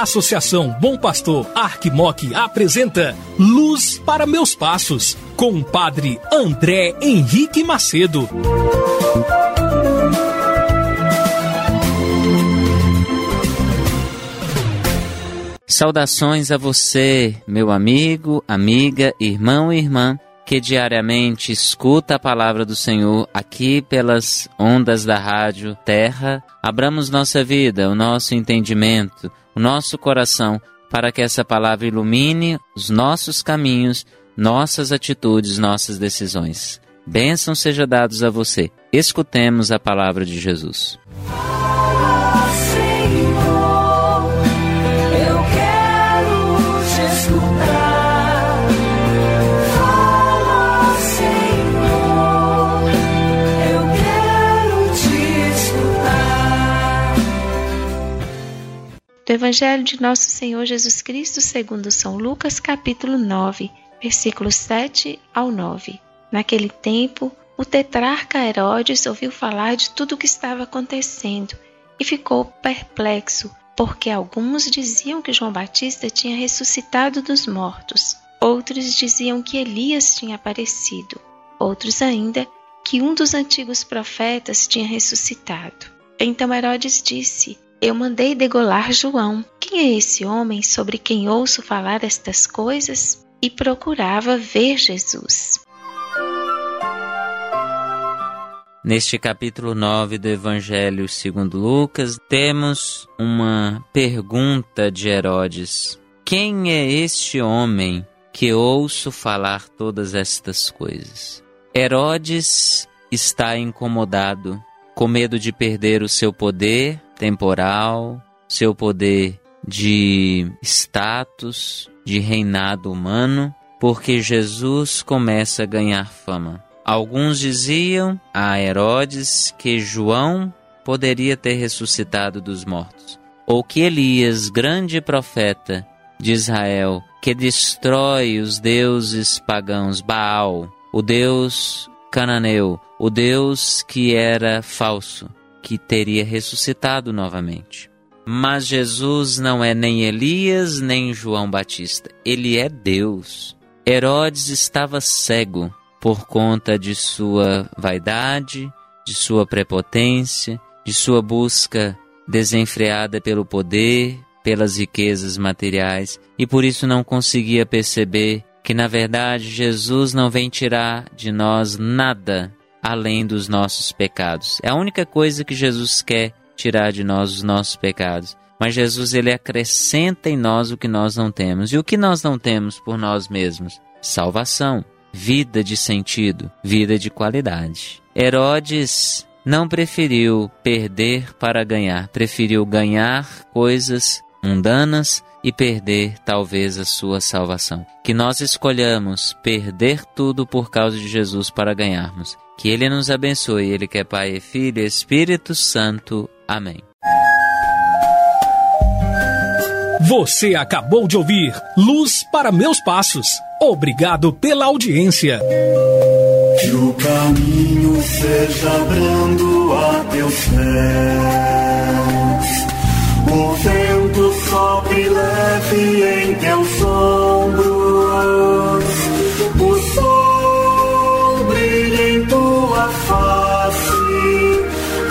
Associação Bom Pastor Arquimoc apresenta Luz para Meus Passos, com o padre André Henrique Macedo. Saudações a você, meu amigo, amiga, irmão e irmã, que diariamente escuta a palavra do Senhor aqui pelas ondas da rádio Terra. Abramos nossa vida, o nosso entendimento, o nosso coração, para que essa palavra ilumine os nossos caminhos, nossas atitudes, nossas decisões. Bênção seja dados a você. Escutemos a palavra de Jesus. Do Evangelho de Nosso Senhor Jesus Cristo segundo São Lucas, capítulo 9, versículos 7 ao 9. Naquele tempo, o tetrarca Herodes ouviu falar de tudo o que estava acontecendo e ficou perplexo, porque alguns diziam que João Batista tinha ressuscitado dos mortos, outros diziam que Elias tinha aparecido, outros ainda que um dos antigos profetas tinha ressuscitado. Então Herodes disse: Eu mandei degolar João. Quem é esse homem sobre quem ouço falar estas coisas? E procurava ver Jesus. Neste capítulo 9 do Evangelho segundo Lucas, temos uma pergunta de Herodes: Quem é este homem que ouço falar todas estas coisas? Herodes está incomodado, com medo de perder o seu poder temporal, seu poder de status, de reinado humano, porque Jesus começa a ganhar fama. Alguns diziam a Herodes que João poderia ter ressuscitado dos mortos, ou que Elias, grande profeta de Israel, que destrói os deuses pagãos, Baal, o deus cananeu, o deus que era falso, que teria ressuscitado novamente. Mas Jesus não é nem Elias nem João Batista, ele é Deus. Herodes estava cego por conta de sua vaidade, de sua prepotência, de sua busca desenfreada pelo poder, pelas riquezas materiais, e por isso não conseguia perceber que na verdade Jesus não vem tirar de nós nada além dos nossos pecados. É a única coisa que Jesus quer tirar de nós os nossos pecados. Mas Jesus ele acrescenta em nós o que nós não temos. E o que nós não temos por nós mesmos? Salvação vida de sentido, vida de qualidade. Herodes não preferiu perder para ganhar, preferiu ganhar coisas mundanas e perder talvez a sua salvação. Que nós escolhamos perder tudo por causa de Jesus para ganharmos. Que Ele nos abençoe, Ele que é Pai, Filho e Espírito Santo. Amém. Você acabou de ouvir Luz para Meus Passos. Obrigado pela audiência. Que o caminho seja brando a teus pés. O vento sopre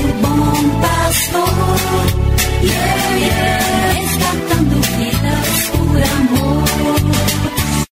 el buen pastor, yeah, yeah, rescatando vidas por amor.